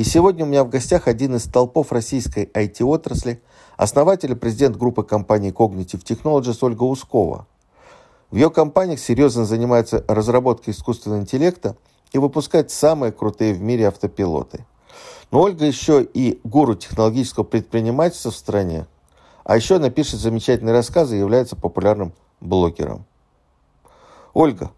И сегодня у меня в гостях один из столпов российской IT-отрасли, основатель и президент группы компании Cognitive Technologies Ольга Ускова. В ее компаниях серьезно занимается разработкой искусственного интеллекта и выпускает самые крутые в мире автопилоты. Но Ольга еще и гуру технологического предпринимательства в стране, а еще она пишет замечательные рассказы и является популярным блогером. Ольга,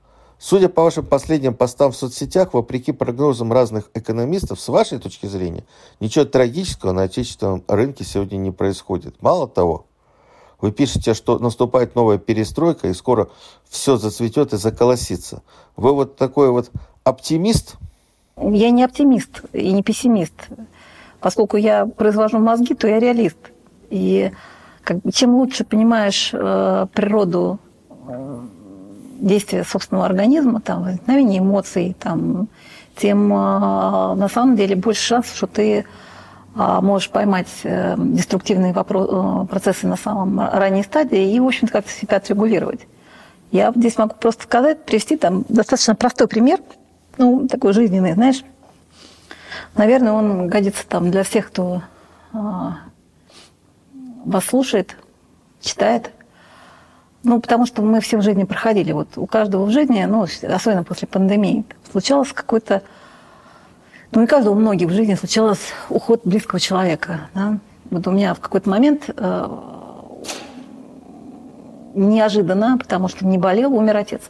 Судя по вашим последним постам в соцсетях, вопреки прогнозам разных экономистов, с вашей точки зрения, ничего трагического на отечественном рынке сегодня не происходит. Мало того, вы пишете, что наступает новая перестройка, и скоро все зацветет и заколосится. Вы вот такой вот оптимист? Я не оптимист и не пессимист. Поскольку я произвожу мозги, то я реалист. И чем лучше понимаешь э, природу э, действия собственного организма, там, возникновение эмоций, там, тем а, на самом деле больше шансов, что ты а, можешь поймать э, деструктивные э, процессы на самом ранней стадии и, в общем-то, как-то себя отрегулировать. Я здесь могу просто сказать, привести там достаточно простой пример, ну, такой жизненный, знаешь. Наверное, он годится там для всех, кто а, вас слушает, читает. Ну, потому что мы все в жизни проходили. Вот у каждого в жизни, ну, особенно после пандемии, случалось какой-то... Ну, и каждого, у многих в жизни случалось уход близкого человека. Да? Вот у меня в какой-то момент э, неожиданно, потому что не болел, умер отец.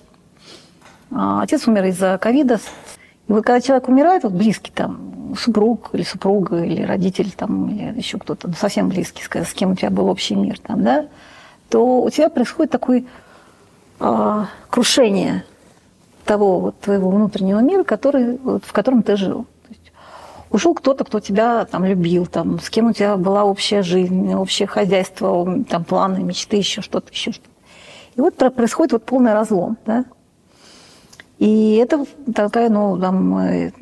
А отец умер из-за ковида. И вот когда человек умирает, вот близкий там, супруг или супруга, или родитель там, или еще кто-то, ну, совсем близкий, с кем у тебя был общий мир там, да, то у тебя происходит такое а, крушение того вот твоего внутреннего мира, который, вот, в котором ты жил. Ушел кто-то, кто тебя там любил, там, с кем у тебя была общая жизнь, общее хозяйство, там, планы, мечты, еще что-то, еще что-то. И вот происходит вот полный разлом, да. И это такая, ну, там, э,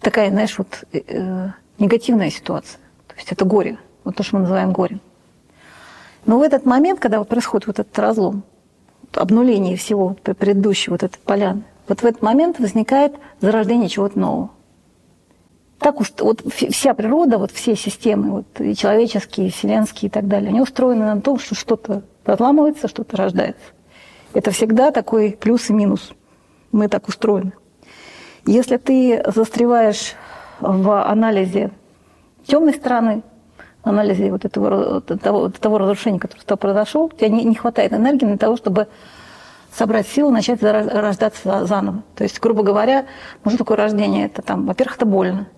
такая, знаешь, вот э, негативная ситуация. То есть это горе, вот то, что мы называем горем. Но в этот момент, когда вот происходит вот этот разлом, обнуление всего предыдущего, вот этой поляны, вот в этот момент возникает зарождение чего-то нового. Так вот вся природа, вот все системы, вот и человеческие, и вселенские и так далее, они устроены на том, что что-то разламывается, что-то рождается. Это всегда такой плюс и минус. Мы так устроены. Если ты застреваешь в анализе темной стороны, анализе вот этого, того, того разрушения, которое с произошло, у тебя не, не хватает энергии для того, чтобы собрать силы, начать рождаться заново. То есть, грубо говоря, ну что такое рождение? Это там, во-первых, это больно.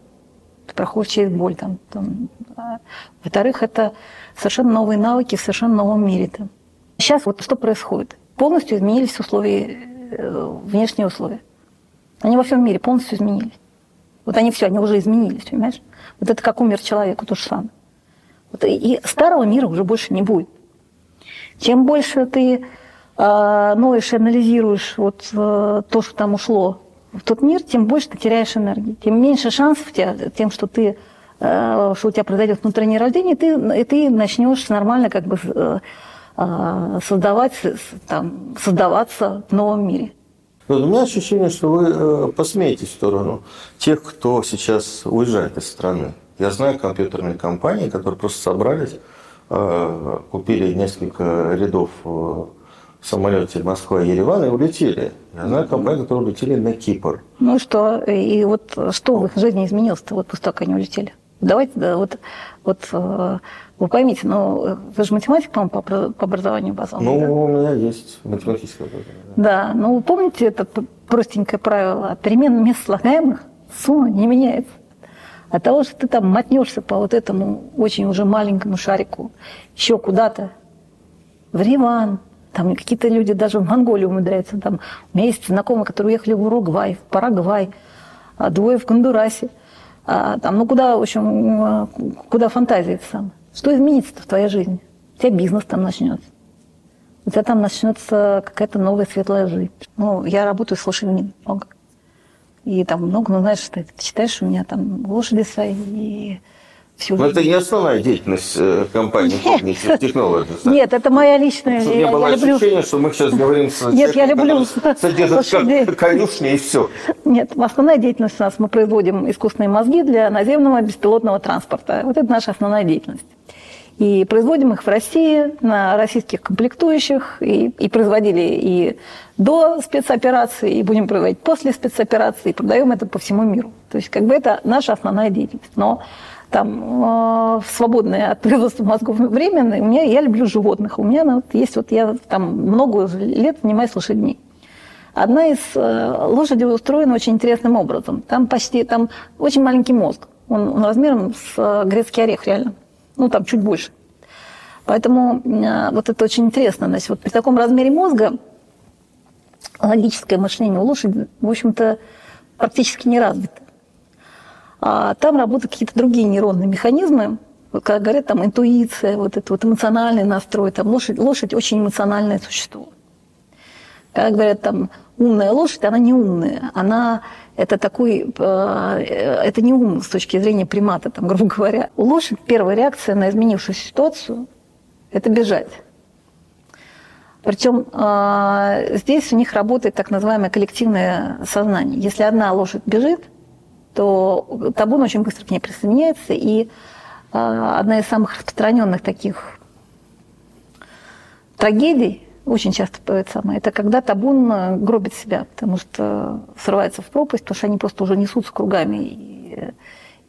Ты проходишь через боль. Там, там. А, во-вторых, это совершенно новые навыки в совершенно новом мире. Там. Сейчас вот что происходит? Полностью изменились условия, э, внешние условия. Они во всем мире полностью изменились. Вот они все, они уже изменились, понимаешь? Вот это как умер человек, то же самое. Вот и старого мира уже больше не будет. Чем больше ты э, ноешь и анализируешь вот, э, то, что там ушло в тот мир, тем больше ты теряешь энергии. Тем меньше шансов у тебя, тем, что ты э, что у тебя произойдет внутреннее рождение, ты, и ты начнешь нормально как бы э, э создавать, там, создаваться в новом мире. у меня ощущение, что вы э, посмеетесь в сторону тех, кто сейчас уезжает из страны. Я знаю компьютерные компании, которые просто собрались, э, купили несколько рядов э, в самолете Москва-Ереван и улетели. Я знаю компании, которые улетели на Кипр. Ну что, и вот что в их жизни изменилось-то вот после того, как они улетели? Давайте, да, вот, вот э, вы поймите, ну, вы же математик, по-моему, по образованию базовому. Ну, да? у меня есть математическое образование. Да, ну, вы помните это простенькое правило? Перемен мест слагаемых сумма не меняется. От того, что ты там мотнешься по вот этому очень уже маленькому шарику, еще куда-то, в Риван, там какие-то люди даже в Монголию умудряются. Там, у меня есть знакомые, которые уехали в Уругвай, в Парагвай, а двое в Гондурасе. А, там, ну куда, в общем, куда фантазия сам? Что изменится в твоей жизни? У тебя бизнес там начнется. У тебя там начнется какая-то новая светлая жизнь. Ну, я работаю с лошадьми много. И там много, ну, знаешь, ты читаешь, у меня там лошади свои, и всю Но это не основная деятельность э, компании Cognitive Technologies. Нет, это моя личная... Чтобы я, было ощущение, что мы сейчас говорим с Нет, я люблю... Содержит конюшни и все. Нет, основная деятельность у нас, мы производим искусственные мозги для наземного беспилотного транспорта. Вот это наша основная деятельность. И производим их в России на российских комплектующих, и, и производили и до спецоперации, и будем производить после спецоперации, и продаем это по всему миру. То есть как бы это наша основная деятельность. Но там э, свободное от производства мозгов время, у меня, я люблю животных. У меня ну, вот, есть, вот я там много лет занимаюсь лошадьми. Одна из э, лошадей устроена очень интересным образом. Там почти, там очень маленький мозг. Он, он размером с э, грецкий орех, реально. Ну, там чуть больше. Поэтому э, вот это очень интересно. Значит, вот при таком размере мозга логическое мышление у лошади, в общем-то, практически не развито. А там работают какие-то другие нейронные механизмы, как говорят, там интуиция, вот это вот эмоциональный настрой, там лошадь, лошадь очень эмоциональное существо. Как говорят, там умная лошадь, она не умная, она это такой, э, это не ум с точки зрения примата, там, грубо говоря. У лошади первая реакция на изменившуюся ситуацию – это бежать. Причем э, здесь у них работает так называемое коллективное сознание. Если одна лошадь бежит – то табун очень быстро к ней присоединяется. И одна из самых распространенных таких трагедий, очень часто бывает самое, это когда табун э, гробит себя, потому что срывается в пропасть, потому что они просто уже несутся кругами и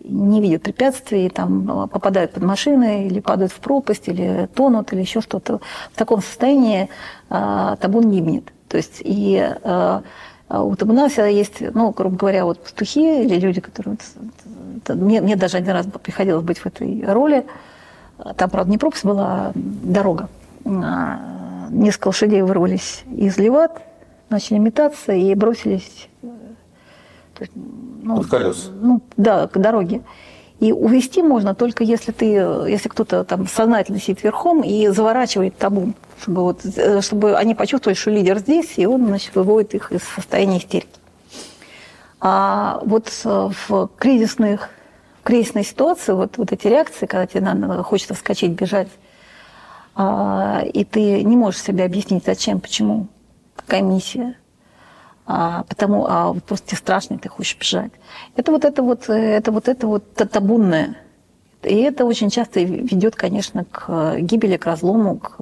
не видят препятствий, там попадают под машины, или падают в пропасть, или тонут, или еще что-то. В таком состоянии э, табун гибнет. То есть и э, а у табуна всегда есть, ну, грубо говоря, вот пастухи или люди, которые... Вот, мне, мне даже один раз приходилось быть в этой роли. Там, правда, не пропасть была, а дорога. Несколько лошадей вырвались из леват, начали метаться и бросились... Ну, Под колес. Ну, да, к дороге. И увести можно только если ты, если кто-то там сознательно сидит верхом и заворачивает табун, чтобы, вот, э, чтобы они почувствовали, что лидер здесь, и он значит, выводит их из состояния истерики. А вот э, в кризисных в кризисной ситуации вот, вот эти реакции, когда тебе надо, хочется вскочить, бежать, и ты не можешь себе объяснить, зачем, почему, какая миссия, а, потому, а просто тебе страшно, ты хочешь бежать. Это вот это вот, это вот это вот табунное. И это очень часто ведет, конечно, к гибели, к разлому, к,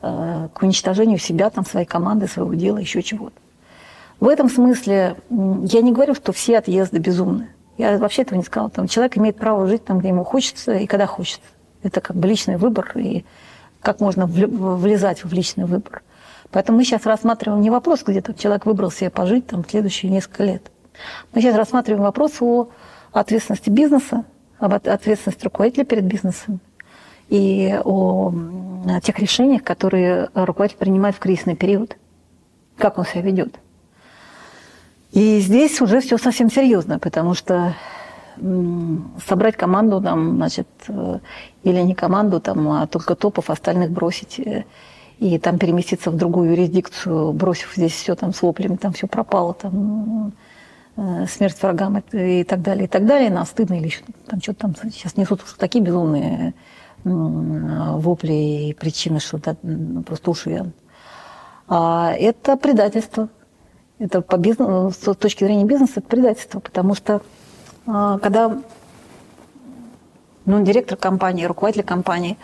э, к уничтожению себя, там, своей команды, своего дела, еще чего-то. В этом смысле я не говорю, что все отъезды безумны. Я вообще этого не сказала. Там, человек имеет право жить там, где ему хочется и когда хочется. Это как бы личный выбор, и как можно влезать в личный выбор. Поэтому мы сейчас рассматриваем не вопрос, где то человек выбрал себе пожить там, следующие несколько лет. Мы сейчас рассматриваем вопрос о ответственности бизнеса, об ответственности руководителя перед бизнесом и о тех решениях, которые руководитель принимает в кризисный период, как он себя ведет. И здесь уже все совсем серьезно, потому что собрать команду, там, значит, э, или не команду, там, а только топов, остальных бросить э, и там переместиться в другую юрисдикцию, бросив здесь все там с воплями, там все пропало, там э, смерть врагам и так далее, и так далее, нам стыдно или еще там что-то там сейчас несут такие безумные вопли и причины, что да, ну, просто уши. А это предательство. Это по бизнесу, с точки зрения бизнеса, это предательство, потому что когда ну, директор компании, руководитель компании,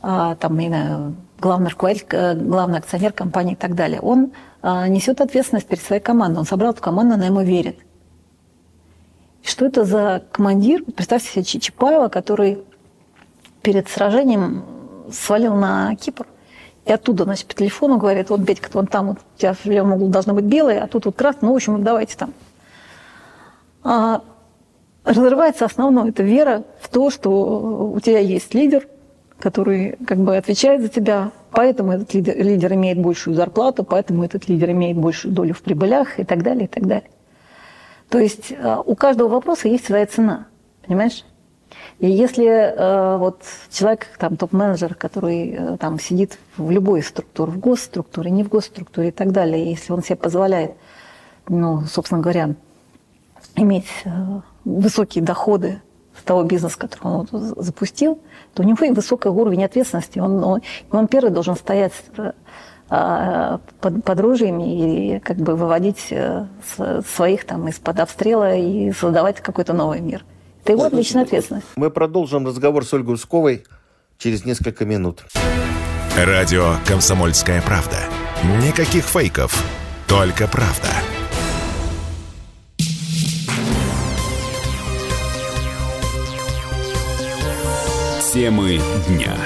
а, там, не знаю, главный руководитель, э, главный акционер компании и так далее, он а, несет ответственность перед своей командой. Он собрал эту команду, она ему верит. Что это за командир? Представьте себе Чапаева, который перед сражением свалил на Кипр. И оттуда, значит, по телефону говорит, вот, Бедька, вон там вот, у тебя в левом углу должно быть белое, а тут вот красное, ну, в общем, давайте там. А разрывается основное, это вера в то, что у тебя есть лидер, который как бы отвечает за тебя, поэтому этот лидер, лидер имеет большую зарплату, поэтому этот лидер имеет большую долю в прибылях и так далее, и так далее. То есть э, у каждого вопроса есть своя цена, понимаешь? И если э, вот человек, там, топ-менеджер, который э, там сидит в любой структуре, в госструктуре, не в госструктуре и так далее, если он себе позволяет, ну, собственно говоря, иметь э, высокие доходы с того бизнеса, который он запустил, то у него и высокий уровень ответственности. Он, он, он первый должен стоять э, под, под ружьями и как бы выводить э, своих там из-под обстрела и создавать какой-то новый мир. Это его личная ответственность. Мы продолжим разговор с Ольгой Усковой через несколько минут. Радио «Комсомольская правда». Никаких фейков, только правда. Темы дня.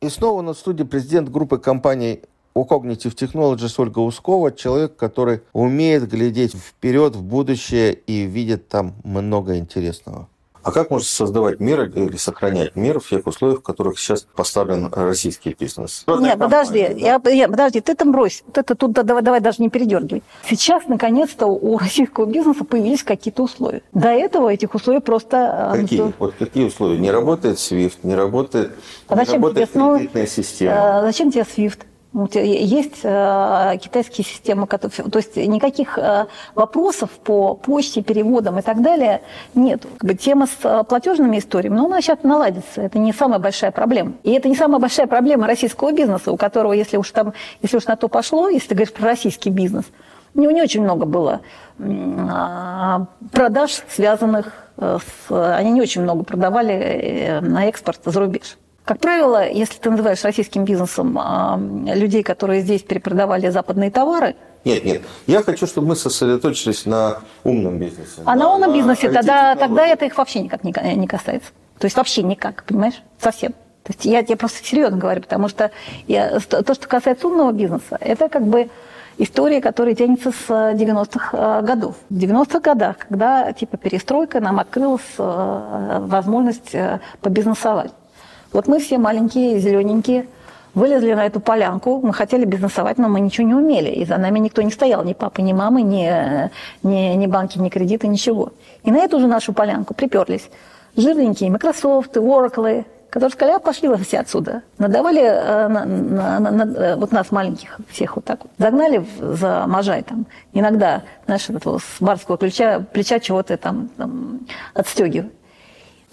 И снова на студии президент группы компаний у Cognitive Technologies Ольга Ускова, человек, который умеет глядеть вперед, в будущее и видит там много интересного. А как можно создавать мир или сохранять мир в тех условиях, в которых сейчас поставлен российский бизнес? Нет, подожди, я, я, подожди, ты там брось. Вот это тут давай, давай даже не передергивай. Сейчас, наконец-то, у российского бизнеса появились какие-то условия. До этого этих условий просто... А, какие? Вот какие условия? Не работает SWIFT, не работает, а не работает кредитная система. А, зачем тебе SWIFT? Есть э, китайские системы, которые, то есть никаких э, вопросов по почте, переводам и так далее нет. Как бы тема с э, платежными историями, но она сейчас наладится. Это не самая большая проблема. И это не самая большая проблема российского бизнеса, у которого, если уж там, если уж на то пошло, если ты говоришь про российский бизнес, у него не очень много было а, продаж, связанных с... Они не очень много продавали на экспорт за рубеж. Как правило, если ты называешь российским бизнесом а, людей, которые здесь перепродавали западные товары, нет, нет. Я хочу, чтобы мы сосредоточились на умном бизнесе. А на, на умном бизнесе тогда, тогда это их вообще никак не, не касается. То есть вообще никак, понимаешь? Совсем. То есть я тебе просто серьезно говорю, потому что я, то, что касается умного бизнеса, это как бы история, которая тянется с 90-х а, годов. В 90-х годах, когда типа перестройка, нам открылась возможность э, побизнесовать. Вот мы все маленькие, зелененькие, вылезли на эту полянку, мы хотели бизнесовать, но мы ничего не умели, и за нами никто не стоял, ни папа, ни мамы, ни, ни, ни банки, ни кредиты, ничего. И на эту же нашу полянку приперлись жирненькие Microsoft, Oracle, которые сказали, а пошли вы все отсюда. Надавали э, на, на, на, на, э, вот нас, маленьких, всех вот так вот. Загнали в, за Можай там. Иногда, знаешь, этого с барского плеча, плеча чего-то там, там отстегивают.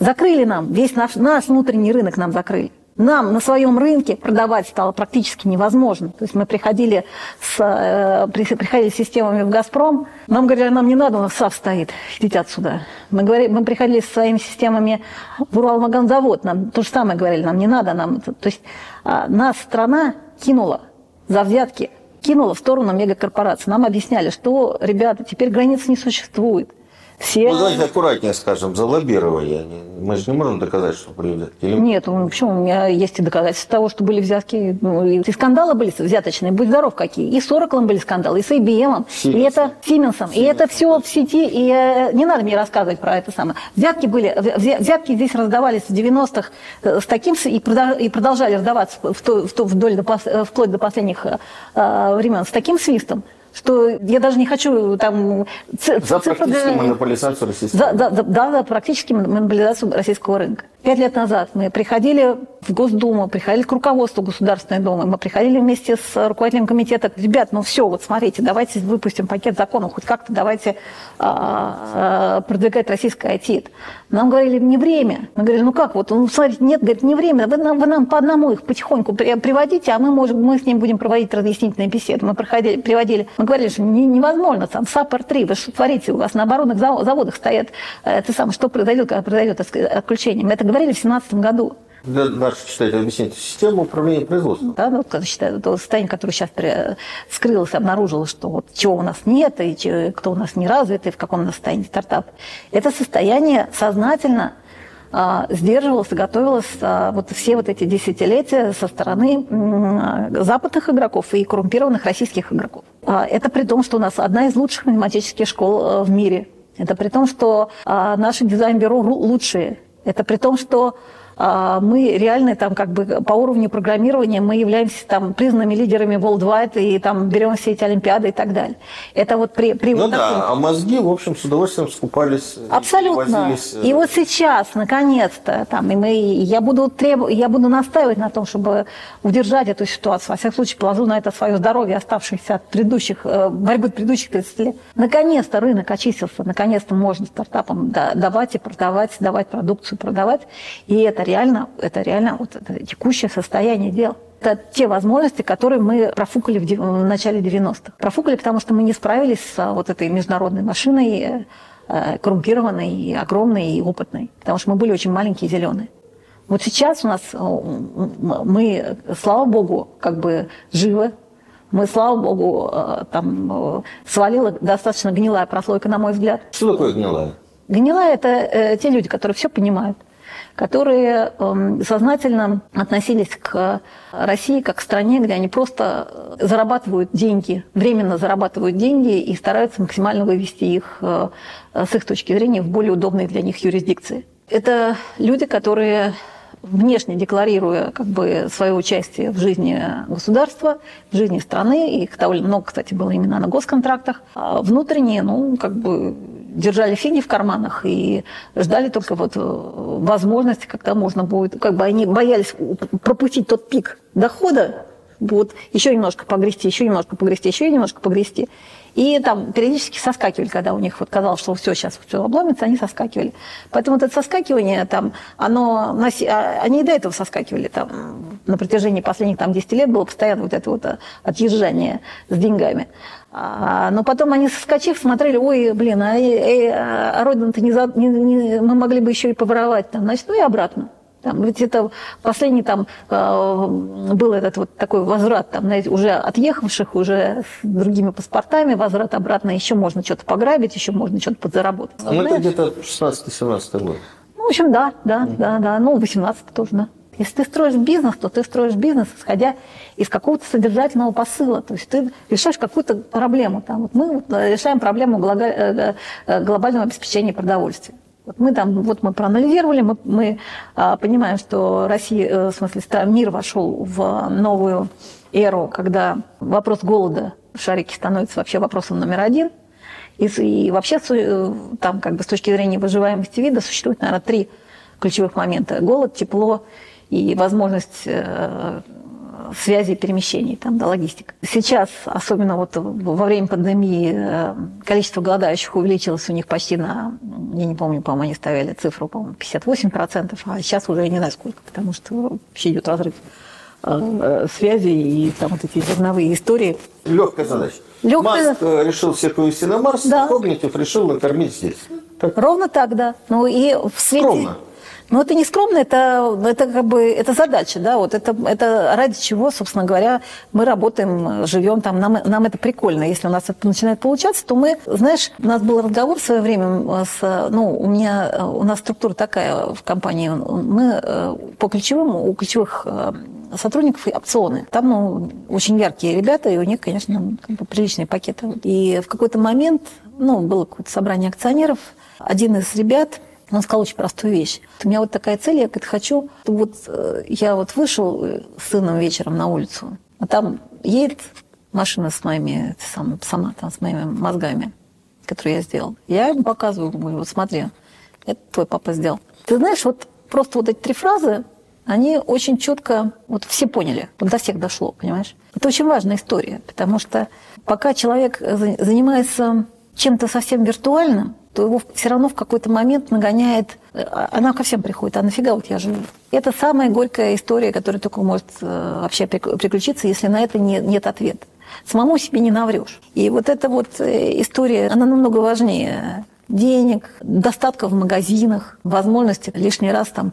Закрыли нам, весь наш, наш внутренний рынок нам закрыли. Нам на своем рынке продавать стало практически невозможно. То есть мы приходили с, э, приходили с системами в «Газпром», нам говорили, нам не надо, у нас САВ стоит, идите отсюда. Мы, говорили, мы приходили со своими системами в Уралмаганзавод, нам то же самое говорили, нам не надо. Нам, то есть э, нас страна кинула за взятки, кинула в сторону мегакорпораций. Нам объясняли, что, ребята, теперь границ не существует. Все... Ну, давайте аккуратнее скажем, за лоббирование. Мы же не можем доказать, что были взятки. Или... Нет, ну, почему? У меня есть и доказательства того, что были взятки. Ну, и скандалы были взяточные, будь здоров какие. И с Oracle были скандалы, и с IBM, и это Сименсом. И это все в сети. И э, не надо мне рассказывать про это самое. Взятки были, взятки здесь раздавались в 90-х э, с таким, и продолжали раздаваться вдоль до, э, вплоть до последних времен с таким свистом, что я даже не хочу там... За практически монополизацию российского рынка. Да, практически монополизацию российского рынка. Пять лет назад мы приходили в Госдуму, приходили к руководству Государственной Думы, мы приходили вместе с руководителем комитета, ребят, ну все, вот смотрите, давайте выпустим пакет законов, хоть как-то давайте а, продвигать российское IT. Нам говорили, не время. Мы говорили, ну как, вот, ну смотрите, нет, говорит, не время, вы нам, вы нам по одному их потихоньку приводите, а мы, можем, мы с ним будем проводить разъяснительные беседы. Мы проходили, приводили, мы говорили, что не, невозможно, там, САПР-3, вы что творите, у вас на оборонных заводах стоят, это самое, что произойдет, когда произойдет отключение. Мы это говорили в 2017 году. Для наших читателей объяснить систему управления производством. Да, ну, когда считаю, то состояние, которое сейчас скрылось, обнаружилось, что вот чего у нас нет, и кто у нас не развит, и в каком состоянии стартап. Это состояние сознательно а, сдерживалось и готовилось а, вот все вот эти десятилетия со стороны а, западных игроков и коррумпированных российских игроков. А, это при том, что у нас одна из лучших математических школ а, в мире. Это при том, что а, наши дизайн-бюро лучшие. Это при том, что мы реально там как бы по уровню программирования мы являемся там признанными лидерами worldwide и там берем все эти олимпиады и так далее. Это вот при, при ну вот да, таком... а мозги, в общем, с удовольствием скупались. Абсолютно. возились, э, И вот сейчас, наконец-то, там, и мы, я буду требу, я буду настаивать на том, чтобы удержать эту ситуацию. Во всяком случае, положу на это свое здоровье, оставшееся от предыдущих э, борьбы предыдущих 30 лет. Наконец-то рынок очистился, наконец-то можно стартапам давать и продавать, давать продукцию, продавать. И это реально, это реально вот это текущее состояние дел. Это те возможности, которые мы профукали в, в начале 90-х. Профукали, потому что мы не справились с а, вот этой международной машиной, э, коррумпированной, и огромной и опытной. Потому что мы были очень маленькие и зеленые. Вот сейчас у нас э, мы, слава богу, как бы живы. Мы, слава богу, э, там свалила достаточно гнилая прослойка, на мой взгляд. Что такое гнилая? Гнилая – это те люди, которые все понимают которые эм, сознательно относились к России как к стране, где они просто зарабатывают деньги, временно зарабатывают деньги и стараются максимально вывести их э, с их точки зрения в более удобные для них юрисдикции. Это люди, которые внешне декларируя как бы свое участие в жизни государства, в жизни страны, их довольно много, кстати, было именно на госконтрактах, а внутренне, ну, как бы держали фиги в карманах и ждали только вот э, возможности, когда можно будет, как бы они боялись пропустить тот пик дохода, вот еще немножко погрести, еще немножко погрести, еще немножко погрести. И там периодически соскакивали, когда у них вот казалось, что все, сейчас все обломится, они соскакивали. Поэтому вот это соскакивание, там, оно, а, они и до этого соскакивали там, на протяжении последних там, 10 лет было постоянно вот это вот а, отъезжание с деньгами. А, но потом они, соскочив, смотрели, ой, блин, а, э, а Родина-то не, за, не, не, мы могли бы еще и поворовать там, значит, ну и обратно. Там, ведь это последний там э, был этот вот такой возврат, там, знаете, уже отъехавших, уже с другими паспортами, возврат обратно, еще можно что-то пограбить, еще можно что-то подзаработать. Ну, это где-то 16-17 год. Ну, в общем, да, да, mm-hmm. да, да, ну, 18 тоже, да. Если ты строишь бизнес, то ты строишь бизнес, исходя из какого-то содержательного посыла. То есть ты решаешь какую-то проблему. Там, вот мы решаем проблему э, э, глобального обеспечения продовольствия. Вот мы там, вот мы проанализировали, мы, мы а, понимаем, что Россия, э, в смысле, мир вошел в новую эру, когда вопрос голода в шарике становится вообще вопросом номер один. И, и вообще э, там как бы с точки зрения выживаемости вида существует, наверное, три ключевых момента. Голод, тепло и возможность э, связи и перемещений, там, да, логистика. Сейчас, особенно вот во время пандемии, э, количество голодающих увеличилось у них почти на, я не помню, по-моему, они ставили цифру, по-моему, 58%, а сейчас уже я не знаю сколько, потому что вообще идет разрыв э, связи и там вот эти зерновые истории. Легкая задача. Легкая... Маск э, решил всех вывести на Марс, да. Когнитив решил накормить здесь. Так. Ровно так, да. Ну и в свете... Скромно. Но это не скромно, это, это как бы это задача, да, вот это, это ради чего, собственно говоря, мы работаем, живем там, нам, нам это прикольно. Если у нас это начинает получаться, то мы, знаешь, у нас был разговор в свое время с, ну, у меня, у нас структура такая в компании, мы э, по ключевым, у ключевых э, сотрудников опционы. Там ну, очень яркие ребята, и у них, конечно, как бы приличные пакеты. И в какой-то момент, ну, было какое-то собрание акционеров, один из ребят он сказал очень простую вещь. У меня вот такая цель, я говорит, хочу, вот э, я вот вышел э, с сыном вечером на улицу, а там едет машина с моими, сам, сама там, с моими мозгами, которые я сделал. Я ему показываю, говорю, вот смотри, это твой папа сделал. Ты знаешь, вот просто вот эти три фразы, они очень четко, вот все поняли, вот до всех дошло, понимаешь? Это очень важная история, потому что пока человек занимается чем-то совсем виртуальным, то его все равно в какой-то момент нагоняет, э, она ко всем приходит, а нафига вот я живу? Это самая горькая история, которая только может э, вообще приключиться, если на это не, нет ответа. Самому себе не наврешь. И вот эта вот э, история, она намного важнее денег, достатка в магазинах, возможности лишний раз там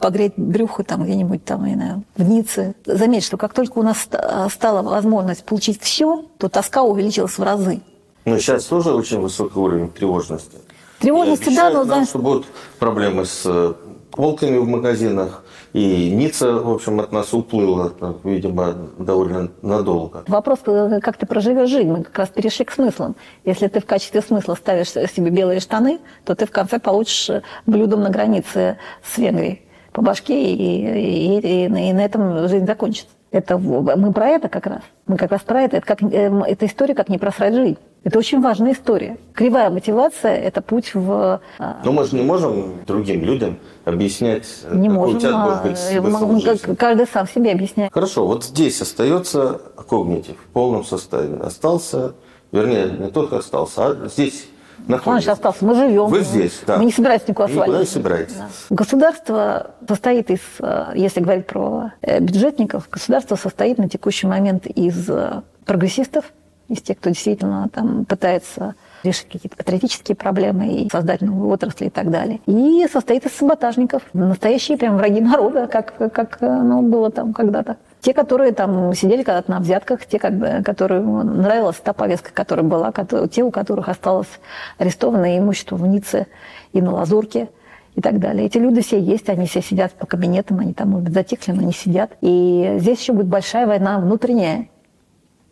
погреть брюхо там где-нибудь там, я знаю, в Ницце. Заметь, что как только у нас стала возможность получить все, то тоска увеличилась в разы. Но сейчас тоже очень высокий уровень тревожности. Тревожности, да, но... да. что будут проблемы с э, полками в магазинах, и Ницца, в общем, от нас уплыла, видимо, довольно надолго. Вопрос, э, как ты проживешь жизнь, мы как раз перешли к смыслам. Если ты в качестве смысла ставишь себе белые штаны, то ты в конце получишь блюдом на границе с Венгрией. по башке, и, и, и, и на этом жизнь закончится. Это, мы про это как раз. Мы как раз про это. Это, как, эм, это история, как не просрать жизнь. Это очень важная история. Кривая мотивация – это путь в… А, Но мы же не можем другим людям объяснять, не можем, у тебя может быть а, смысл Каждый сам себе объясняет. Хорошо, вот здесь остается когнитив в полном составе. Остался, вернее, не только остался, а здесь находится. Он остался. Мы живем. Вы здесь, да. Мы не собираемся никуда свалить. Никуда не собираетесь. Да. Государство состоит из, э, если говорить про э, бюджетников, государство состоит на текущий момент из э, прогрессистов, из тех, кто действительно там пытается решить какие-то патриотические проблемы и создать новые отрасли и так далее. И состоит из саботажников, настоящие прям враги народа, как, как ну, было там когда-то. Те, которые там сидели когда-то на взятках, те, как бы, которым нравилась та повестка, которая была, те, у которых осталось арестованное имущество в Ницце и на Лазурке и так далее. Эти люди все есть, они все сидят по кабинетам, они там, может быть, затихли, но они сидят. И здесь еще будет большая война внутренняя.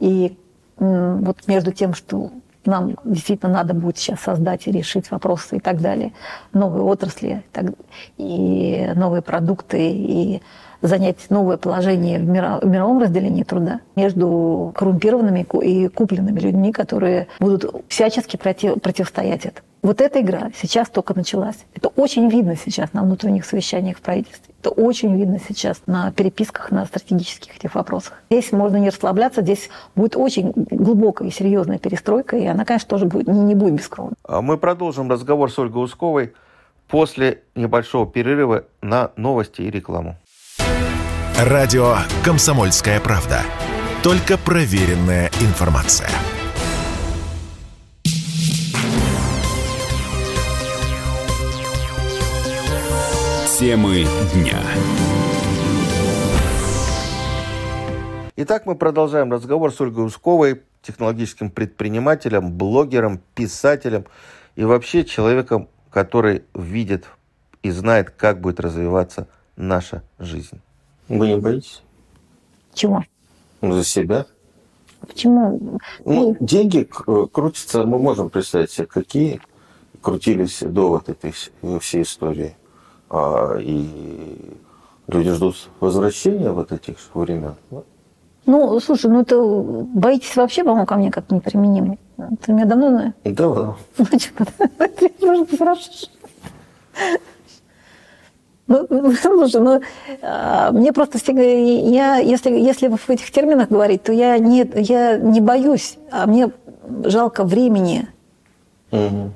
И вот между тем, что нам действительно надо будет сейчас создать и решить вопросы и так далее, новые отрасли и новые продукты, и занять новое положение в мировом разделении труда между коррумпированными и купленными людьми, которые будут всячески против, противостоять этому. Вот эта игра сейчас только началась. Это очень видно сейчас на внутренних совещаниях в правительстве. Это очень видно сейчас на переписках, на стратегических этих вопросах. Здесь можно не расслабляться, здесь будет очень глубокая и серьезная перестройка, и она, конечно, тоже будет, не, не будет бескровной. А мы продолжим разговор с Ольгой Усковой после небольшого перерыва на новости и рекламу. Радио «Комсомольская правда». Только проверенная информация. Темы дня. Итак, мы продолжаем разговор с Ольгой Усковой, технологическим предпринимателем, блогером, писателем и вообще человеком, который видит и знает, как будет развиваться наша жизнь. Вы не боитесь? Чего? Ну, за себя. Почему? Ну, деньги крутятся, мы можем представить себе, какие крутились до вот этой всей истории. А, и люди ждут возвращения вот этих времен. Ну, слушай, ну это боитесь вообще, по-моему, ко мне как неприменимый. Ты меня давно знаешь? Давно. Ну, что, ты спрашиваешь. Ну, слушай, ну, а, мне просто всегда, я, если, если в этих терминах говорить, то я не, я не боюсь, а мне жалко времени угу.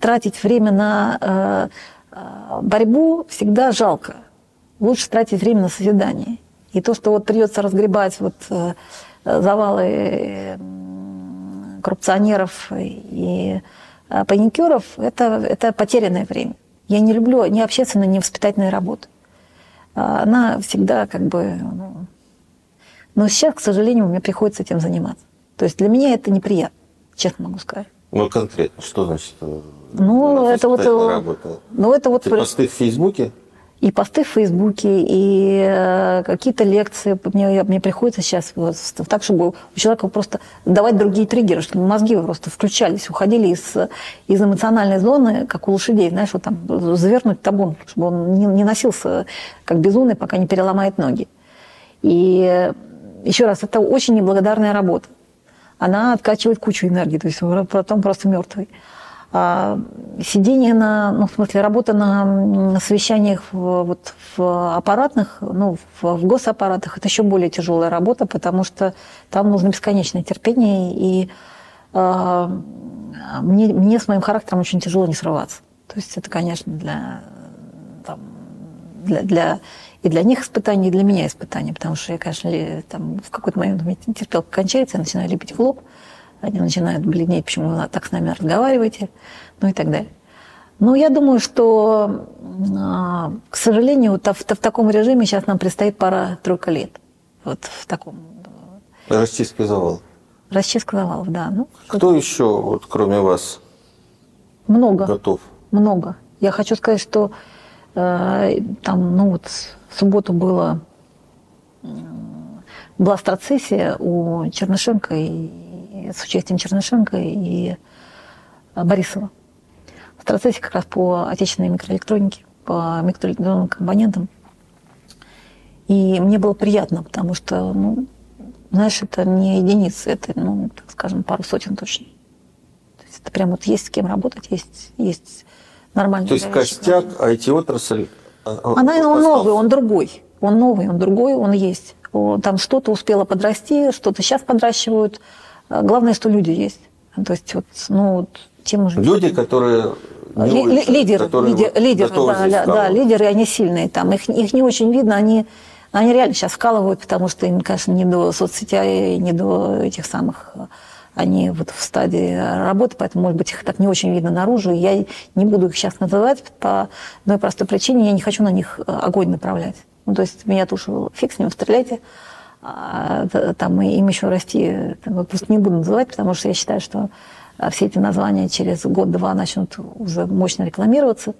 тратить время на э, а, борьбу всегда жалко. Лучше тратить время на созидание. И то, что вот придется разгребать вот э, завалы коррупционеров и паникеров, это, это потерянное время. Я не люблю ни общественную, ни воспитательную работу. А, она всегда как бы... Ну... Но сейчас, к сожалению, мне приходится этим заниматься. То есть для меня это неприятно, честно могу сказать. Ну, конкретно, что значит ну, это вот, э, работа. ну, это вот... Ты посты в Фейсбуке? И посты в Фейсбуке, и э, какие-то лекции. Мне, мне приходится сейчас вот, так, чтобы у человека просто давать другие триггеры, чтобы мозги просто включались, уходили из, из эмоциональной зоны, как у лошадей, знаешь, вот там завернуть табун, чтобы он не, не носился как безумный, пока не переломает ноги. И еще раз, это очень неблагодарная работа. Она откачивает кучу энергии, то есть потом просто мертвый. А, сидение на, ну, в смысле, работа на совещаниях в, вот, в аппаратных, ну, в, в госаппаратах, это еще более тяжелая работа, потому что там нужно бесконечное терпение, и э, мне, мне с моим характером очень тяжело не срываться. То есть это, конечно, для, там, для, для и для них испытание, и для меня испытание, потому что я, конечно, там, в какой-то момент терпелка кончается, я начинаю лепить в лоб, они начинают бледнеть, почему вы так с нами разговариваете, ну и так далее. Ну, я думаю, что, а, к сожалению, в, таком режиме сейчас нам предстоит пара-тройка лет. Вот в таком... Расчистка завалов. Расчистка завалов, да. Ну, Кто еще, вот, кроме вас, много, готов? Много. Я хочу сказать, что э, там, ну вот, в субботу было, была страцессия у Чернышенко и с участием Чернышенко и э, Борисова. В процессе как раз по отечественной микроэлектронике, по микроэлектронным компонентам. И мне было приятно, потому что, ну, знаешь, это не единицы, это, ну, так скажем, пару сотен точно. То есть это прям вот есть с кем работать, есть, есть нормальные То есть костяк, IT-отрасль... А, а, Она, он новый, он другой. Он новый, он другой, он есть. Там что-то успело подрасти, что-то сейчас подращивают. А главное, что люди есть. То есть вот, ну, вот, тем уже... Люди, которые Ли, лидеры, лидер, лидеры, да, да, да, лидеры, они сильные там. Их, их не очень видно, они, они реально сейчас вкалывают, потому что им, конечно, не до соцсетей, не до этих самых они вот в стадии работы, поэтому, может быть, их так не очень видно наружу. Я не буду их сейчас называть по одной простой причине, я не хочу на них огонь направлять. Ну, то есть меня тушу, фиг с ним, стреляйте. А, там им еще расти, просто не буду называть, потому что я считаю, что а, все эти названия через год-два начнут уже мощно рекламироваться.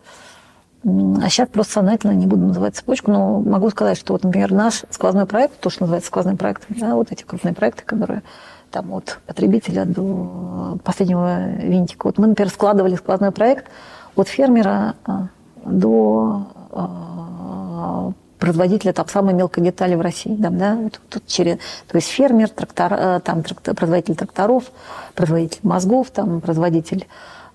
А сейчас просто сознательно не буду называть цепочку, но могу сказать, что вот, например, наш сквозной проект, то, что называется сквозным проектом, да, вот эти крупные проекты, которые там от потребителя до последнего винтика. Вот мы, например, складывали сквозной проект от фермера а, до производителя там самой мелкой детали в России. Там, да, вот, тут через, то есть фермер, трактор, э, там, трактор, производитель тракторов, производитель мозгов, там, производитель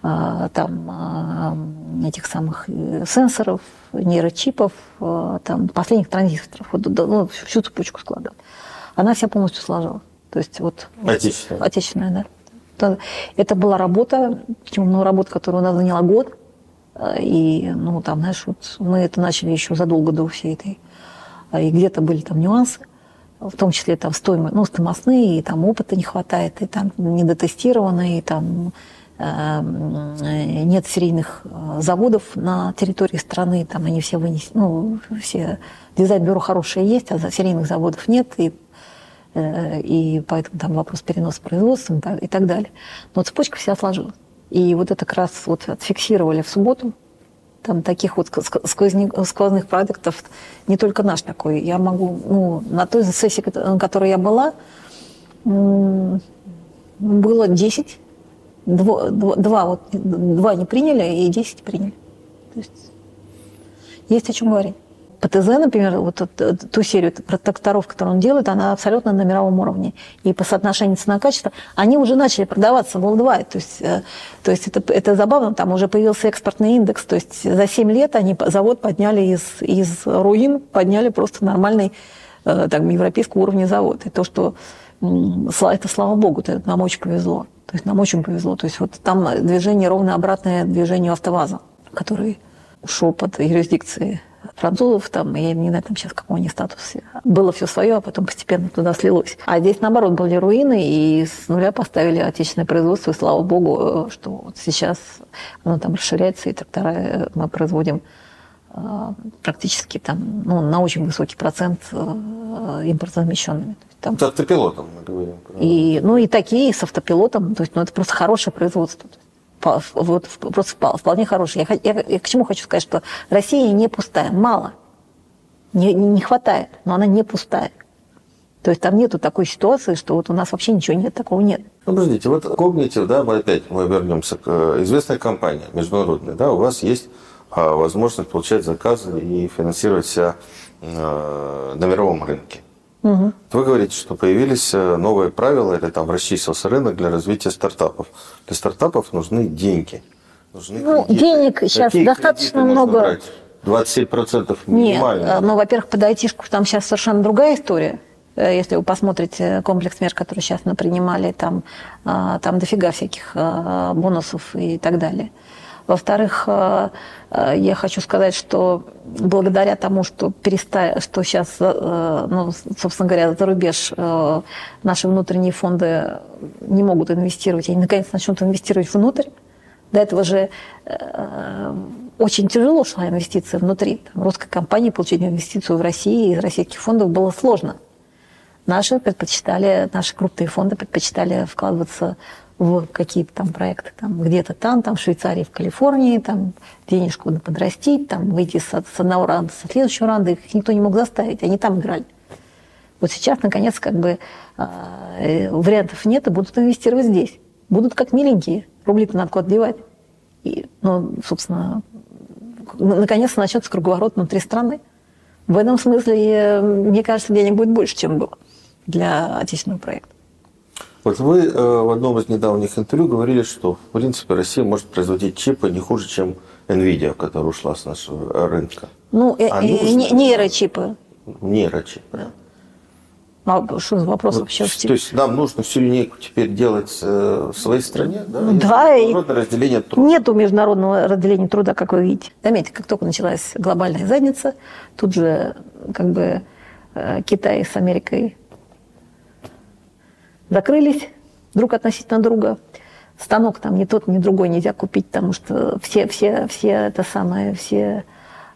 э, там, э, этих самых сенсоров, нейрочипов, там, последних транзисторов, вот, ну, всю цепочку складывать. Она вся полностью сложила. То есть вот... Отечественная. Отечественная, да. Это была работа, причем ну, работа, которая у нас заняла год. И, ну, там, знаешь, вот мы это начали еще задолго до всей этой. И где-то были там нюансы, в том числе там стоимость, ну, стоимостные, и там опыта не хватает, и там недотестировано, и там э, нет серийных э, заводов на территории страны, там они все вынесены, ну, все дизайн-бюро хорошие есть, а серийных заводов нет, и, э, и поэтому там вопрос переноса производства и так далее. Но цепочка вся сложилась. И вот это как раз вот отфиксировали в субботу. Там таких вот сквозных, продуктов не только наш такой. Я могу, ну, на той сессии, на которой я была, было 10. Два, два, вот, два не приняли, и 10 приняли. То есть есть о чем говорить. ПТЗ, например, вот ту серию тракторов, которую он делает, она абсолютно на мировом уровне. И по соотношению цена-качество, они уже начали продаваться worldwide. То есть, э, то есть это, это забавно, там уже появился экспортный индекс. То есть за 7 лет они завод подняли из, из руин, подняли просто нормальный э, там, европейского уровня завод. И то, что это слава богу, это нам очень повезло. То есть нам очень повезло. То есть вот там движение ровно обратное движению АвтоВАЗа, который ушел под юрисдикцией французов, там, я не знаю, там сейчас какой они статус. Было все свое, а потом постепенно туда слилось. А здесь, наоборот, были руины, и с нуля поставили отечественное производство, и слава богу, э, что вот сейчас оно там расширяется, и трактора э, мы производим э, практически там, ну, на очень высокий процент импортозамещенными. Там, с автопилотом мы говорим. И, ну и такие с автопилотом, то есть, ну это просто хорошее производство вот, просто вполне хороший. Я, я, я к чему хочу сказать, что Россия не пустая, мало. Не, не хватает, но она не пустая. То есть там нету такой ситуации, что вот у нас вообще ничего нет, такого нет. Ну, подождите, вот Cognitive, да, мы опять мы вернемся к э, известной компании международной, да, у вас есть а, возможность получать заказы и финансировать себя а, на мировом рынке. Угу. Вы говорите, что появились э, новые правила, или там расчистился рынок для развития стартапов. Для стартапов нужны деньги. Нужны ну, кредиты. денег сейчас Какие достаточно много. Брать? 27% минимально. Нет, ну, во-первых, под айтишку там сейчас совершенно другая история. Э, если вы посмотрите комплекс мер, которые сейчас мы принимали, там, а, там дофига всяких а, бонусов и так далее. Во-вторых, э, э, я хочу сказать, что благодаря тому, что, переста... что сейчас, э, ну, собственно говоря, за рубеж наши внутренние фонды не могут инвестировать, они наконец начнут инвестировать внутрь. До этого же очень тяжело шла инвестиция внутри. Там, русской компании получить инвестицию в России из российских фондов было сложно. Наши предпочитали, наши крупные фонды предпочитали вкладываться в какие-то там проекты, там где-то там, там в Швейцарии, в Калифорнии, там денежку надо подрастить, там выйти с, с одного ранда, со следующего ранда, их никто не мог заставить, они там играли. Вот сейчас, наконец, как бы э, вариантов нет, и будут инвестировать здесь. Будут как миленькие, рубли-то надо куда девать. И, ну, собственно, наконец-то начнется круговорот внутри страны. В этом смысле, мне кажется, денег будет больше, чем было для отечественного проекта. Вот вы э, в одном из недавних интервью говорили, что, в принципе, Россия может производить чипы не хуже, чем NVIDIA, которая ушла с нашего рынка. Ну, э, а э, нейрочипы. Нейрочипы. Да. А что за вопрос вот, вообще? То есть нам нужно всю линейку теперь делать э, в своей стране? Да, да и разделение труда. нету международного разделения труда, как вы видите. Заметьте, как только началась глобальная задница, тут же как бы Китай с Америкой закрылись друг относительно друга. Станок там ни тот, ни другой нельзя купить, потому что все, все, все это самое, все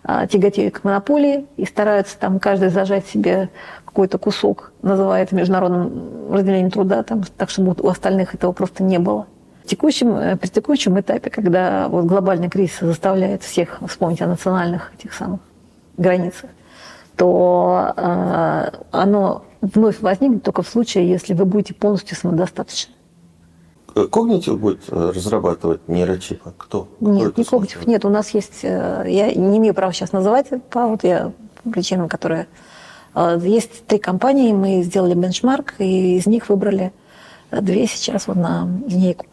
а, тяготеют к монополии и стараются там каждый зажать себе какой-то кусок, называя это международным разделением труда, там, так чтобы у остальных этого просто не было. В текущем, э, при текущем этапе, когда вот глобальный кризис заставляет всех вспомнить о национальных этих самых границах, то э, оно вновь возникнет только в случае, если вы будете полностью самодостаточны. Когнитив будет э, разрабатывать нейрочипы? Кто? Нет, не Когнитив. Нет, у нас есть... Э, я не имею права сейчас называть по вот я причинам, которые... Э, есть три компании, мы сделали бенчмарк, и из них выбрали две сейчас вот на линейку.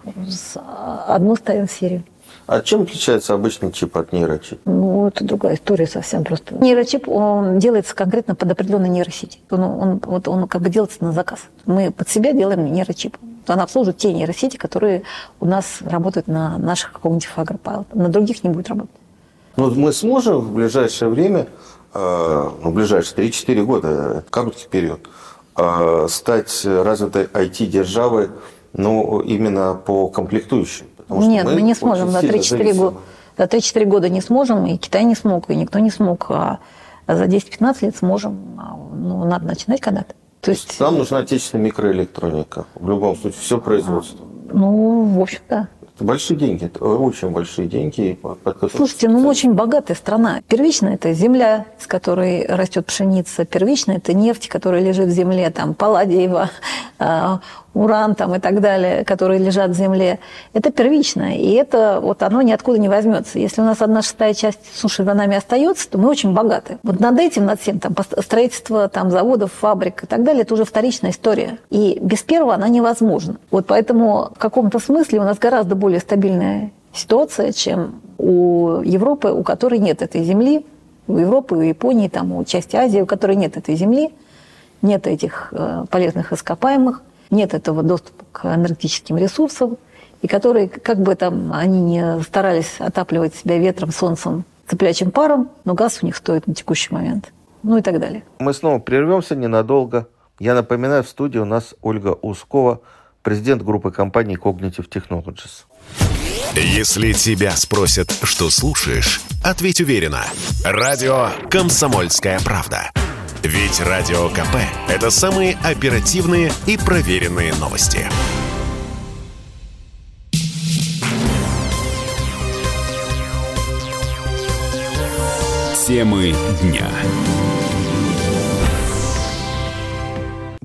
Одну ставим в серию. А чем отличается обычный чип от нейрочипа? Ну, это другая история совсем просто. Нейрочип, он делается конкретно под определенной нейросети. Он, он, вот он как бы делается на заказ. Мы под себя делаем нейрочип. Она обслуживает те нейросети, которые у нас работают на наших каком-нибудь агропайлот. На других не будет работать. Ну, мы сможем в ближайшее время, э, ну, в ближайшие 3-4 года, короткий период, э, стать развитой IT-державой, ну, именно по комплектующим. Нет, мы, мы не сможем за 3-4 года. За 3-4 года не сможем, и Китай не смог, и никто не смог. А за 10-15 лет сможем. А, ну, надо начинать когда-то. То есть, нам нужна отечественная микроэлектроника. В любом случае, все производство. Ну, в общем, да. Это большие деньги, это очень большие деньги. Слушайте, ну мы очень богатая страна. Первично это земля, с которой растет пшеница. Первично это нефть, которая лежит в земле, там палладиева, уран там, и так далее, которые лежат в земле, это первичное. И это вот оно ниоткуда не возьмется. Если у нас одна шестая часть суши за нами остается, то мы очень богаты. Вот над этим, над всем, там, строительство там, заводов, фабрик и так далее, это уже вторичная история. И без первого она невозможна. Вот поэтому в каком-то смысле у нас гораздо более стабильная ситуация, чем у Европы, у которой нет этой земли, у Европы, у Японии, там, у части Азии, у которой нет этой земли, нет этих э, полезных ископаемых, нет этого доступа к энергетическим ресурсам, и которые, как бы там они не старались отапливать себя ветром, солнцем, цеплячим паром, но газ у них стоит на текущий момент. Ну и так далее. Мы снова прервемся ненадолго. Я напоминаю, в студии у нас Ольга Ускова, президент группы компании Cognitive Technologies. Если тебя спросят, что слушаешь, ответь уверенно. Радио «Комсомольская правда». Ведь Радио КП – это самые оперативные и проверенные новости. Темы дня.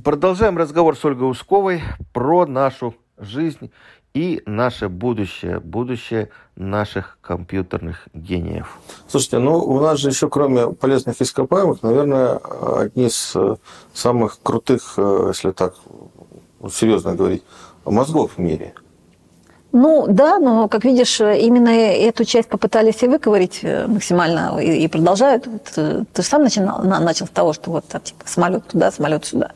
Продолжаем разговор с Ольгой Усковой про нашу жизнь и наше будущее, будущее наших компьютерных гениев. Слушайте, ну у нас же еще кроме полезных ископаемых, наверное, одни из э, самых крутых, э, если так серьезно говорить, мозгов в мире. Ну да, но, как видишь, именно эту часть попытались и выковырить э, максимально и, продолжают. Ты, ты же сам начинал, начал с того, что вот типа, самолет туда, самолет сюда.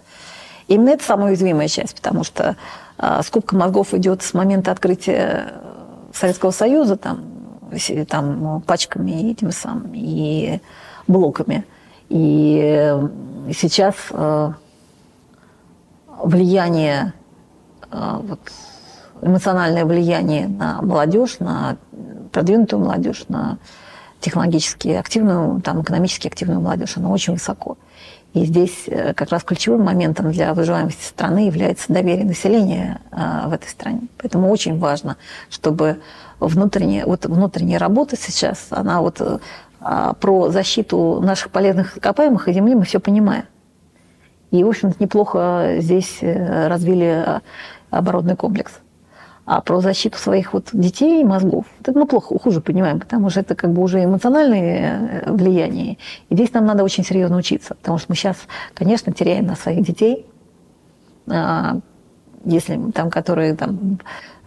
Именно это самая уязвимая часть, потому что скупка мозгов идет с момента открытия Советского Союза, там, там пачками этими самыми, и блоками. И сейчас э, влияние, э, вот, эмоциональное влияние на молодежь, на продвинутую молодежь, на технологически активную, там, экономически активную молодежь, оно очень высоко. И здесь э, как раз ключевым моментом для выживаемости страны является доверие населения э, в этой стране. Поэтому очень важно, чтобы внутренняя, вот внутренняя работа сейчас, она вот э, а, про защиту наших полезных ископаемых и земли мы все понимаем. И, в общем-то, неплохо здесь развили оборудный комплекс. А про защиту своих вот детей и мозгов, это мы плохо, хуже понимаем, потому что это как бы уже эмоциональные э, влияния. И здесь нам надо очень серьезно учиться, потому что мы сейчас, конечно, теряем на своих детей, а, если там, которые там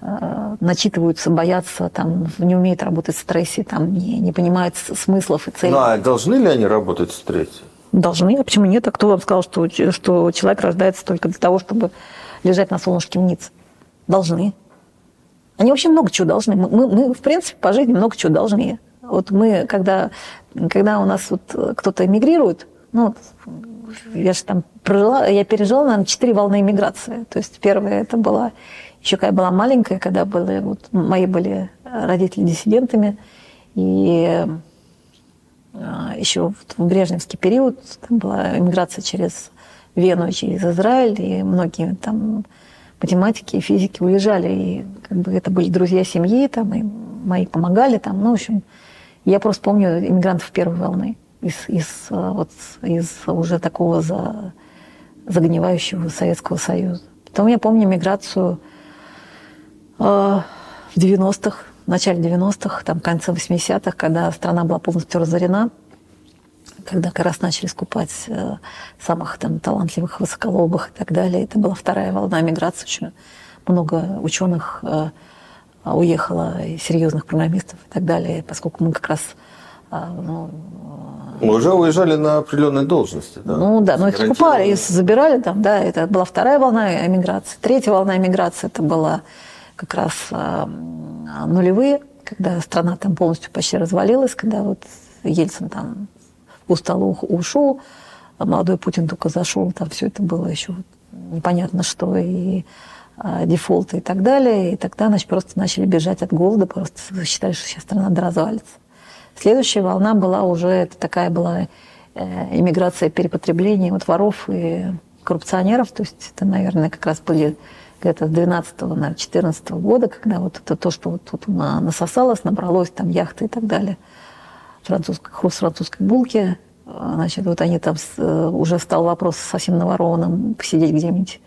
э, начитываются, боятся, там, не умеют работать в стрессе, там, не, не понимают смыслов и целей. Ну, а должны ли они работать в стрессе? Должны, а почему нет? А кто вам сказал, что, что человек рождается только для того, чтобы лежать на солнышке ниц? Должны. Они вообще много чего должны. Мы, мы, мы, в принципе, по жизни много чего должны. Вот мы, когда, когда у нас вот кто-то эмигрирует, ну, я же там прожила, я пережила, наверное, четыре волны иммиграции. То есть первая это была, еще когда я была маленькая, когда были, вот, мои были родители диссидентами, и а, еще в Брежневский период там была иммиграция через Вену, через Израиль, и многие там математики и физики уезжали, и как бы это были друзья семьи, там, и мои помогали там, ну, в общем, я просто помню иммигрантов первой волны из, из, вот, из уже такого за, загнивающего Советского Союза. Потом я помню миграцию э, в 90-х, в начале 90-х, там, конце 80-х, когда страна была полностью разорена, когда как раз начали скупать э, самых там, талантливых, высоколобых и так далее. Это была вторая волна миграции. Очень много ученых э, уехало, и серьезных программистов и так далее, поскольку мы как раз э, ну, мы уже уезжали на определенные должности, да? Ну да, но их скупали, их забирали там, да, это была вторая волна эмиграции. Третья волна эмиграции это была как раз э, нулевые, когда страна там полностью почти развалилась, когда вот Ельцин там устал ушел, а молодой Путин только зашел, там все это было еще непонятно что, и э, дефолты и так далее. И тогда значит, просто начали бежать от голода, просто считали, что сейчас страна развалится. Следующая волна была уже, это такая была э, иммиграция перепотребления вот воров и коррупционеров. То есть это, наверное, как раз были где-то с 12 на 14 года, когда вот это то, что вот тут насосалось, набралось, там яхты и так далее, французской, хруст французской булки, значит, вот они там э, уже стал вопрос совсем наворованным посидеть где-нибудь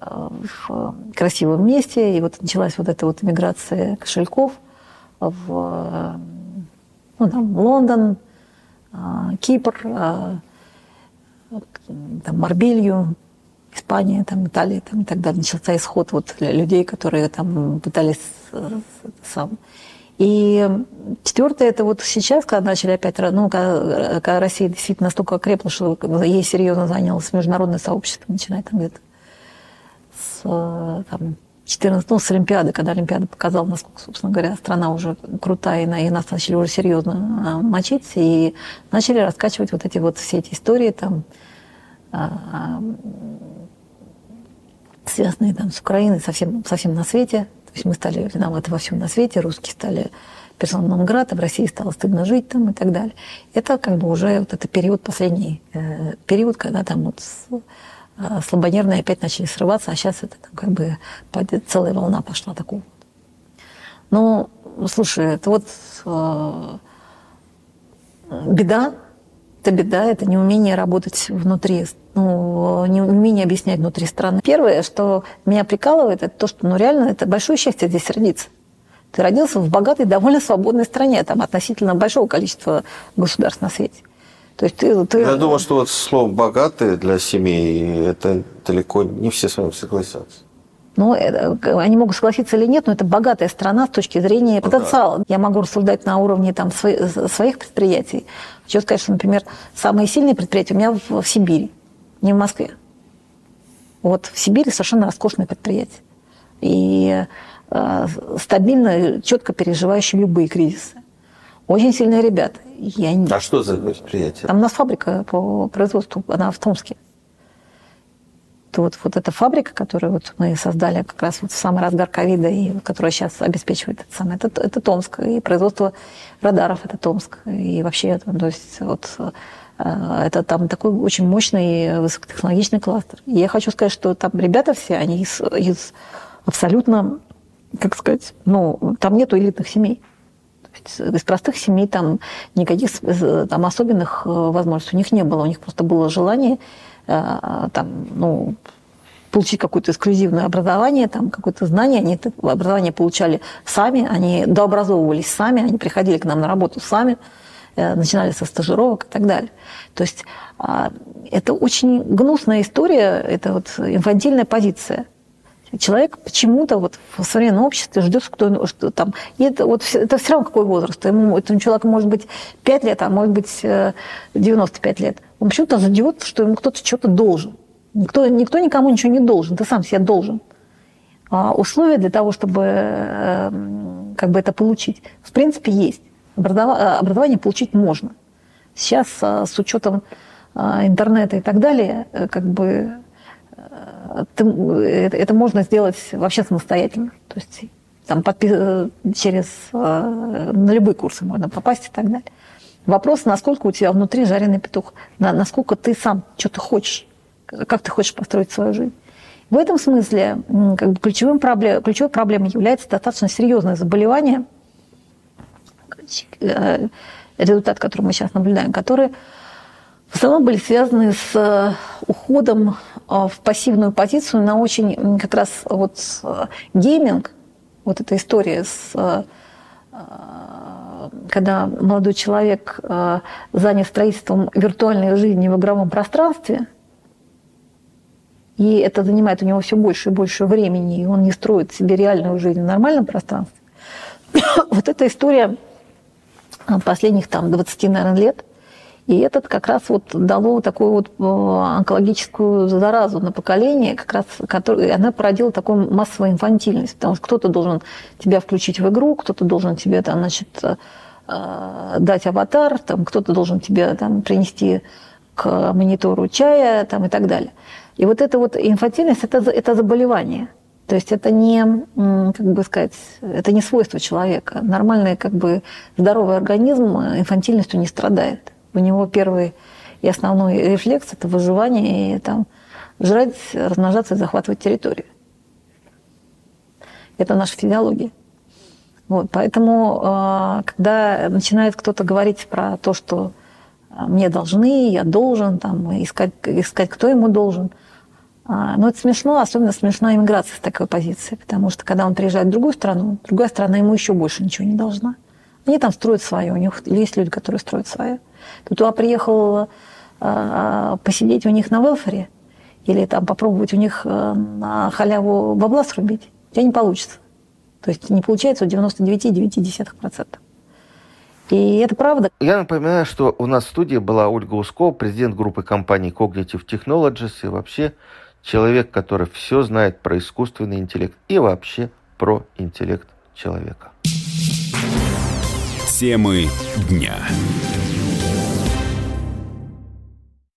э, в красивом месте, и вот началась вот эта вот иммиграция кошельков в ну, там, Лондон, а, Кипр, а, там, Марбелью, Испания, там, Италия там, и так далее. Начался исход вот людей, которые там пытались э, сам. И четвертое, это вот сейчас, когда начали опять, ну, когда, когда Россия действительно настолько окрепла, что ей серьезно занялось международное сообщество, начиная там где-то с там, 14, ну, с Олимпиады, когда Олимпиада показала, насколько, собственно говоря, страна уже крутая, и нас начали уже серьезно а, мочить, и начали раскачивать вот эти вот все эти истории там, а, связанные там с Украиной, совсем, совсем на свете. То есть мы стали виноваты во всем на свете, русские стали персоном Града, в России стало стыдно жить там и так далее. Это как бы уже вот этот период, последний э, период, когда там вот а, слабонервные опять начали срываться, а сейчас это там, как бы целая волна пошла такого. Ну, слушай, это вот э, беда, это беда, это неумение работать внутри, ну, неумение объяснять внутри страны. Первое, что меня прикалывает, это то, что ну, реально это большое счастье здесь родиться. Ты родился в богатой, довольно свободной стране, там относительно большого количества государств на свете. То есть ты, ты... Я думаю, что вот слово «богатые» для семей, это далеко не все с вами согласятся. Ну, они могут согласиться или нет, но это богатая страна с точки зрения потенциала. Да. Я могу рассуждать на уровне там, своих предприятий. Хочу сказать, что, например, самые сильные предприятия у меня в, в Сибири, не в Москве. Вот в Сибири совершенно роскошное предприятие. И э, стабильно, четко переживающие любые кризисы. Очень сильные ребята. Я не... А что за предприятие? Там у нас фабрика по производству, она в Томске. То вот, вот эта фабрика, которую вот мы создали как раз вот в самый разгар ковида, и которая сейчас обеспечивает это самое, это, это Томск. И производство радаров – это Томск. И вообще, то есть вот э, это там такой очень мощный высокотехнологичный кластер. И я хочу сказать, что там ребята все, они из, из абсолютно, как сказать, ну, там нету элитных семей из простых семей там никаких там особенных э, возможностей у них не было. У них просто было желание там, ну, получить какое-то эксклюзивное образование, там, какое-то знание. Они это образование получали сами, они дообразовывались сами, они приходили к нам на работу сами, э, начинали со стажировок и так далее. То есть а, это очень гнусная история, это вот инфантильная позиция. Человек почему-то вот в современном обществе ждет, кто, что там... И это, вот, это все равно какой возраст. Ему, этому человеку может быть 5 лет, а может быть 95 э, лет. Он почему-то ждет, что ему кто-то что-то должен. Никто, никто никому ничего не должен, ты сам себе должен. А условия для того, чтобы э, как бы это получить, в принципе, есть. Образование получить можно. Сейчас э, с учетом интернета и так далее, как бы ты, это можно сделать вообще самостоятельно. То есть там подпис... через на любые курсы можно попасть и так далее. Вопрос, насколько у тебя внутри жареный петух, насколько ты сам что-то хочешь, как ты хочешь построить свою жизнь. В этом смысле как бы, ключевым проблем, ключевой проблемой является достаточно серьезное заболевание, э, результат, который мы сейчас наблюдаем, которые в основном были связаны с э, уходом э, в пассивную позицию на очень как раз вот гейминг, вот эта история с когда молодой человек э, занят строительством виртуальной жизни в игровом пространстве, и это занимает у него все больше и больше времени, и он не строит себе реальную жизнь в нормальном пространстве, вот эта история э, последних там 20, наверное, лет, и этот как раз вот дало такую вот э, онкологическую заразу на поколение, как раз, который, она породила такую массовую инфантильность, потому что кто-то должен тебя включить в игру, кто-то должен тебе там, значит, э, дать аватар, там, кто-то должен тебе там, принести к монитору чая там, и так далее. И вот эта вот инфантильность это, – это заболевание. То есть это не, как бы сказать, это не свойство человека. Нормальный, как бы, здоровый организм инфантильностью не страдает. У него первый и основной рефлекс – это выживание и там, жрать, размножаться и захватывать территорию. Это наша физиология. Вот, поэтому, а, когда начинает кто-то говорить про то, что а, мне должны, я должен, там, искать, искать, кто ему должен, а, ну, это смешно, особенно смешна иммиграция с такой позиции, потому что когда он приезжает в другую страну, другая страна ему еще больше ничего не должна. Они там строят свое, у них есть люди, которые строят свое. Ты туда приехал а, посидеть у них на велфере или там попробовать у них э, на халяву бабла срубить, у тебя не получится. То есть не получается у 99,9%. И это правда. Я напоминаю, что у нас в студии была Ольга Ускова, президент группы компании Cognitive Technologies и вообще человек, который все знает про искусственный интеллект и вообще про интеллект человека. Темы дня.